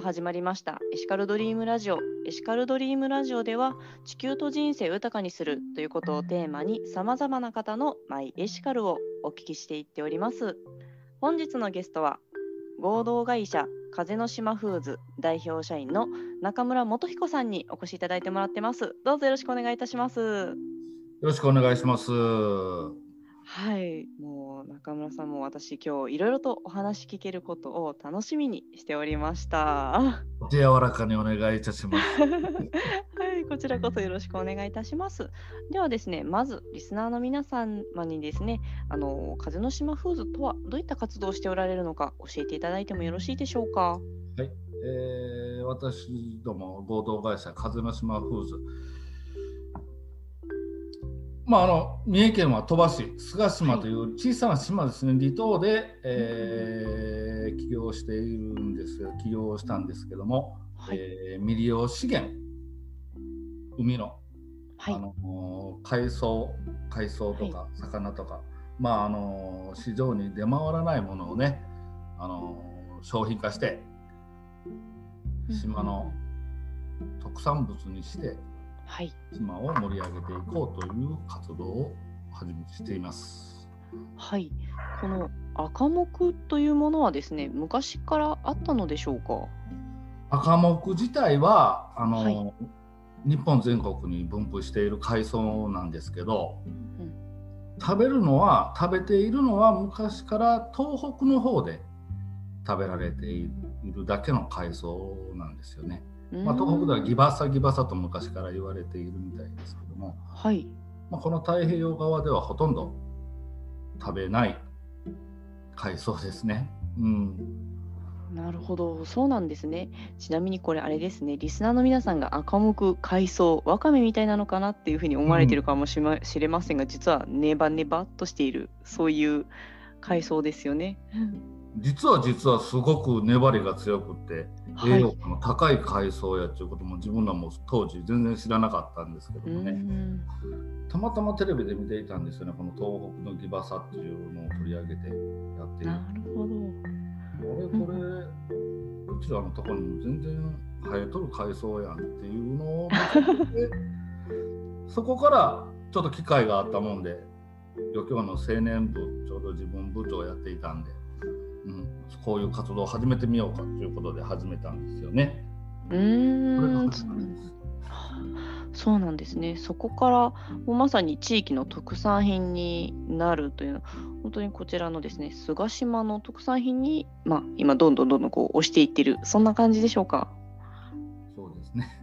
始まりました。エシカルドリームラジオ。エシカルドリームラジオでは地球と人生を豊かにするということをテーマにさまざまな方のマイエシカルをお聞きしていっております。本日のゲストは合同会社風の島フーズ代表社員の中村元彦さんにお越しいただいてもらってます。どうぞよろしくお願いいたします。よろしくお願いします。はい。もう中村さんも私今日いろいろとお話聞けることを楽しみにしておりました。柔らかにお願いいたします。はいこちらこそよろしくお願いいたします。ではですねまずリスナーの皆様にですねあの風の島フーズとはどういった活動をしておられるのか教えていただいてもよろしいでしょうか？はい、えー、私ども合同会社風の島フーズまあ、あの三重県は鳥羽市菅島という小さな島ですね、はい、離島で、えー、起業しているんです起業したんですけども、はい、えー、未利用資源海の,、はい、あの海藻海藻とか魚とか、はい、まああの市場に出回らないものをねあの商品化して島の特産物にして、はい、島を盛り上げていこうという活動を始めしています。はい、この赤木というものはですね、昔からあったのでしょうか？赤木自体はあの、はい、日本全国に分布している海藻なんですけど、うん、食べるのは食べているのは昔から東北の方で食べられているだけの海藻なんですよね。まあ、東北ではギバサギバサと昔から言われているみたいですけども、はい。まあ、この太平洋側ではほとんど食べない海藻ですね。うん、なるほど、そうなんですね。ちなみにこれあれですね、リスナーの皆さんが赤目、海藻、わかめみたいなのかなっていうふうに思われてるかもしれませんが、うん、実はネバネバっとしている、そういう海藻ですよね。実は実はすごく粘りが強くて、栄養価の高い海藻やっていうことも自分らも当時全然知らなかったんですけどもね。たまたまテレビで見ていたんですよねこの東北のギバサっていうのを取り上げてやっている。なるほど。これこれ、うちらのところにも全然生えとる海藻やんっていうのを そこからちょっと機会があったもんで漁協の青年部ちょうど自分部長やっていたんでうん、こういう活動を始めてみようかということで始めたんですよね。うんそうなんですね。そこからもうまさに地域の特産品になるというのは本当にこちらのですね菅島の特産品に、まあ、今どんどんどんどんこう押していってるそんな感じでしょうか？そうですね。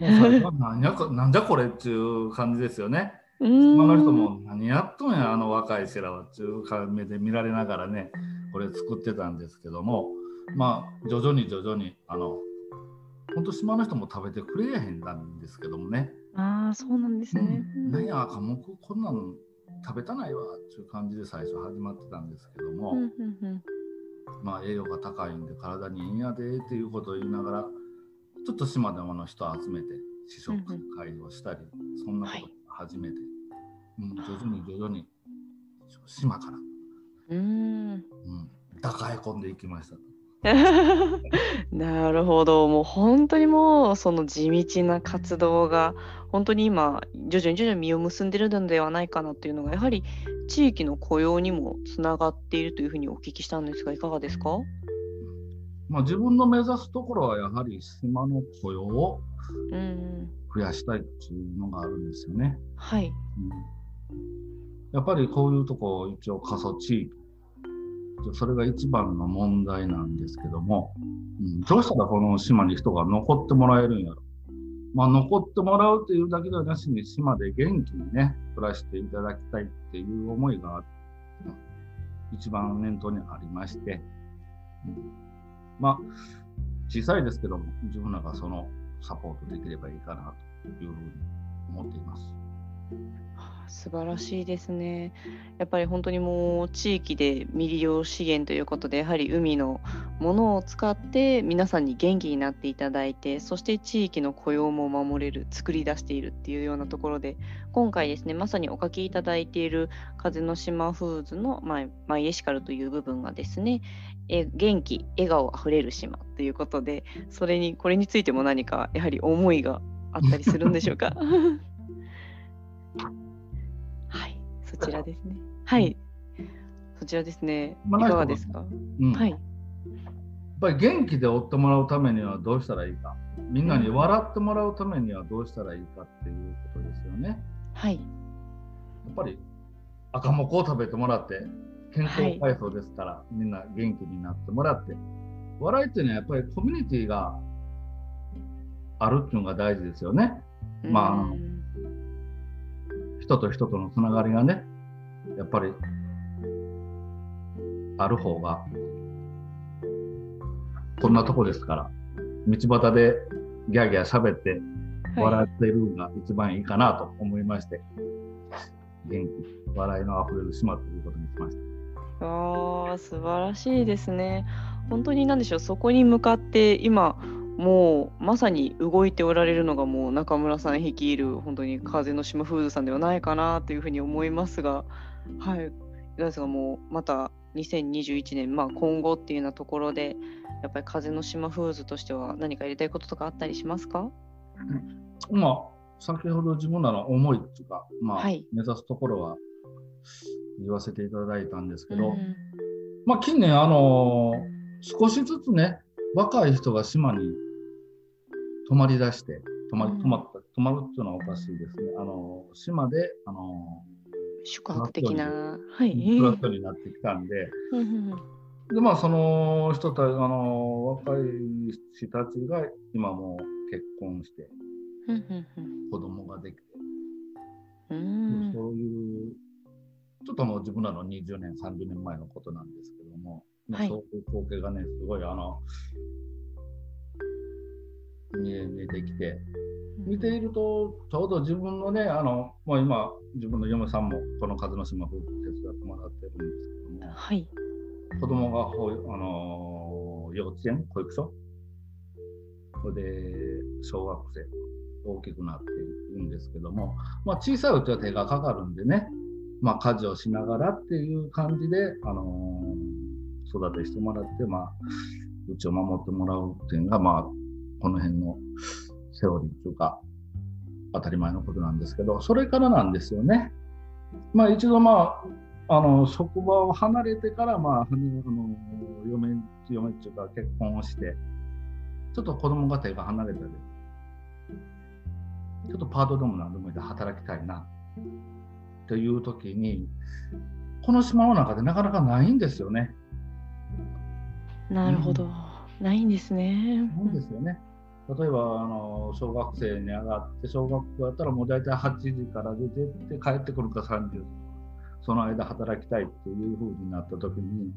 もうそれはなんやなん じゃこれっていう感じですよね。島の人も何やっとんやあの若い世らはっていう目で見られながらねこれ作ってたんですけどもまあ徐々に徐々にあの本当島の人も食べてくれへんなんですけどもね。ああそうなんですね、うん、何や科目こんなの食べたないわっていう感じで最初始まってたんですけども、まあ栄養が高いんで体にいいんやでっていうことを言いながらちょっと島でもの人を集めて試食会をしたり、そんなこと始めて、うん、徐々に徐々に島からうん、うん、抱え込んでいきました。なるほど。もう本当にもうその地道な活動が本当に今徐々に徐々に実を結んでるのではないかなっていうのがやはり地域の雇用にもつながっているというふうにお聞きしたんですがいかがですか、まあ、自分の目指すところはやはり島の雇用を増やしたいっていうのがあるんですよね。はい、うんやっぱりこういうとこ一応過疎地域それが一番の問題なんですけども、うん、どうしたらこの島に人が残ってもらえるんやろ。まあ、残ってもらうというだけではなしに島で元気にね暮らしていただきたいっていう思いが一番念頭にありまして、うん、まあ小さいですけども自分らがそのサポートできればいいかなというふうに思っています。素晴らしいですね。やっぱり本当にもう地域で未利用資源ということでやはり海のものを使って皆さんに元気になっていただいてそして地域の雇用も守れる作り出しているっていうようなところで今回ですねまさにお書きいただいている風の島フーズの、まあ、マイエシカルという部分がですねえ元気笑顔あふれる島ということでそれにこれについても何かやはり思いがあったりするんでしょうか？ちらですね。はい。そちらですね、いかがですか、うん、はい。やっぱり元気で追ってもらうためにはどうしたらいいか。みんなに笑ってもらうためにはどうしたらいいかっていうことですよね。はい。やっぱり赤もこを食べてもらって健康体操ですから、はい、みんな元気になってもらって。笑いっていうのはやっぱりコミュニティがあるっていうのが大事ですよね。まあ人と人とのつながりがねやっぱりある方がこんなとこですから道端でギャーギャー喋って笑ってるのが一番いいかなと思いまして、はい、元気笑いのあふれる島ということにしました。ああ素晴らしいですね。本当に何でしょうそこに向かって今もうまさに動いておられるのがもう中村さん率いる本当に風の島フーズさんではないかなというふうに思いますがはい。ですがもうまた2021年、まあ、今後っていうようなところでやっぱり風の島フーズとしては何かやりたいこととかあったりしますか、うん、まあ先ほど自分らの思いっていうか、まあ、はい、目指すところは言わせていただいたんですけど、うん、まあ近年あの少しずつね若い人が島に泊まりだして泊ま泊まった泊まるっていうのはおかしいですね。あの島であの宿泊的な、はい、フラットになってきたんで、でまあその人たちあの若い人たちが今も結婚して、子供ができて、そういうちょっともう自分らの20年30年前のことなんですけども、はい、そういう光景がねすごいあの見え見えて。きて。見ていると、ちょうど自分のね、あのもう今、自分の嫁さんもこの風の島夫婦手伝ってもらってるんですけども、はい、子供がほあの幼稚園、保育所、それで小学生、大きくなっていくんですけども、まあ、小さいうちは手がかかるんでね、まあ、家事をしながらっていう感じで、あのー、育てしてもらって、まあ、うちを守ってもらうっていうのが、まあ、この辺のセオリーというか、当たり前のことなんですけど、それからなんですよね。まあ一度まあ、あの職場を離れてから、まあ、あの嫁嫁っていうか結婚をして、ちょっと子供が手が離れたで、ちょっとパートでも何でもいいで働きたいなという時に、この島の中でなかなかないんですよね。なるほど、うん、ないんですね。ないんですよね。例えばあの小学生に上がって小学校やったらもう大体8時から出てって帰ってくるか30時その間働きたいっていう風になった時に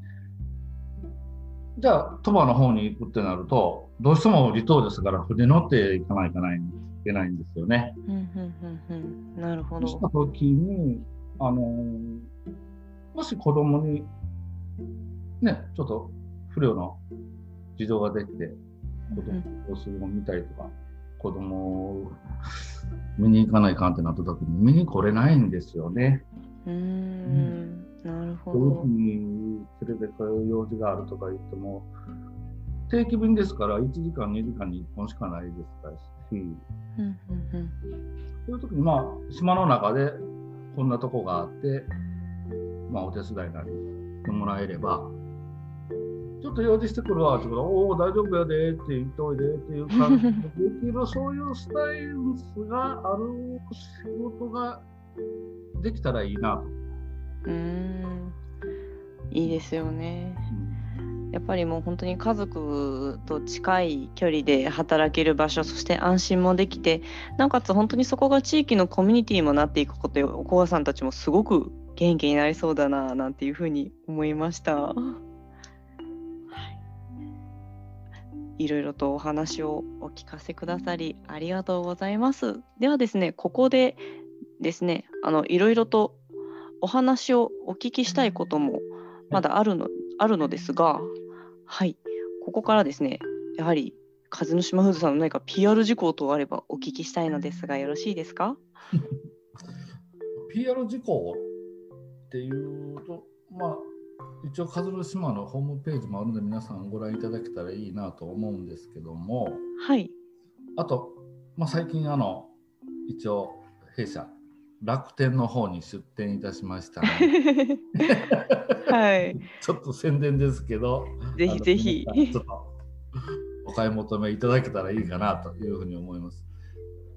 じゃあ鳥羽の方に行くってなるとどうしても離島ですから船乗って行かないといけないんですよね。なるほど。した時にあのもし子供にねちょっと不良の事情ができて子供をするを見たりとか、子供を見に行かないかんってなった時に見に来れないんですよね。うん、なるほど。どういうふうに連れて帰る用事があるとか言っても、定期便ですから1時間、2時間に1本しかないですからし、うんうんうん、そういう時に、まあ、島の中でこんなとこがあって、まあ、お手伝いなりしてもらえれば、ちょっと用事してくるわって言うから、おお、大丈夫やでって言っておいでっていう感じでできる、そういうスタイルがある仕事ができたらいいなと。うんいいですよね。やっぱりもう本当に家族と近い距離で働ける場所そして安心もできてなおかつ本当にそこが地域のコミュニティもなっていくことでお母さんたちもすごく元気になりそうだななんていうふうに思いました。いろいろとお話をお聞かせくださりありがとうございます。ではですね、ここでですね、あのいろいろとお話をお聞きしたいこともまだあるのあるのですが、はい、ここからですね、やはり風の島フーズさんの何か PR 事項とあればお聞きしたいのですが、よろしいですか ?PR 事項っていうと、まあ、一応風の島のホームページもあるので皆さんご覧いただけたらいいなと思うんですけども、はい、あと、まあ、最近あの一応弊社楽天の方に出店いたしました はい。ちょっと宣伝ですけど、ぜひぜひ。ちょっとお買い求めいただけたらいいかなというふうに思います。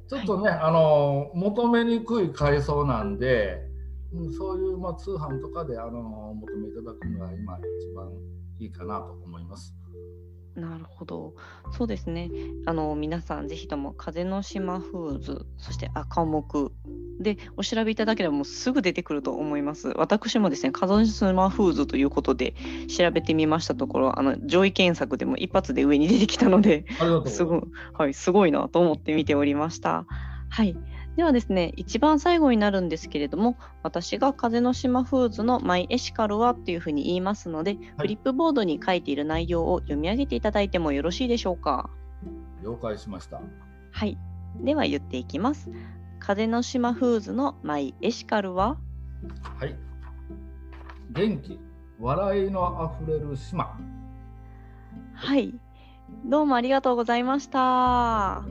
ちょっとね、はい、あの求めにくい階層なんで、うん、そういうまあ通販とかであの求めいただくのが今一番いいかなと思います。なるほど。そうですね。あの皆さんぜひとも風の島フーズ、そして赤木でお調べいただければもうすぐ出てくると思います。私もですね、風の島フーズということで調べてみましたところ、あの上位検索でも一発で上に出てきたので、すごい、はい、すごいなと思って見ておりました。はい。ではですね、一番最後になるんですけれども、私が風の島フーズのマイエシカルはっていうふうに言いますので、はい、フリップボードに書いている内容を読み上げていただいてもよろしいでしょうか？了解しました。はい。では言っていきます。風の島フーズのマイエシカルは？はい。元気、笑いのあふれる島。はい。どうもありがとうございました。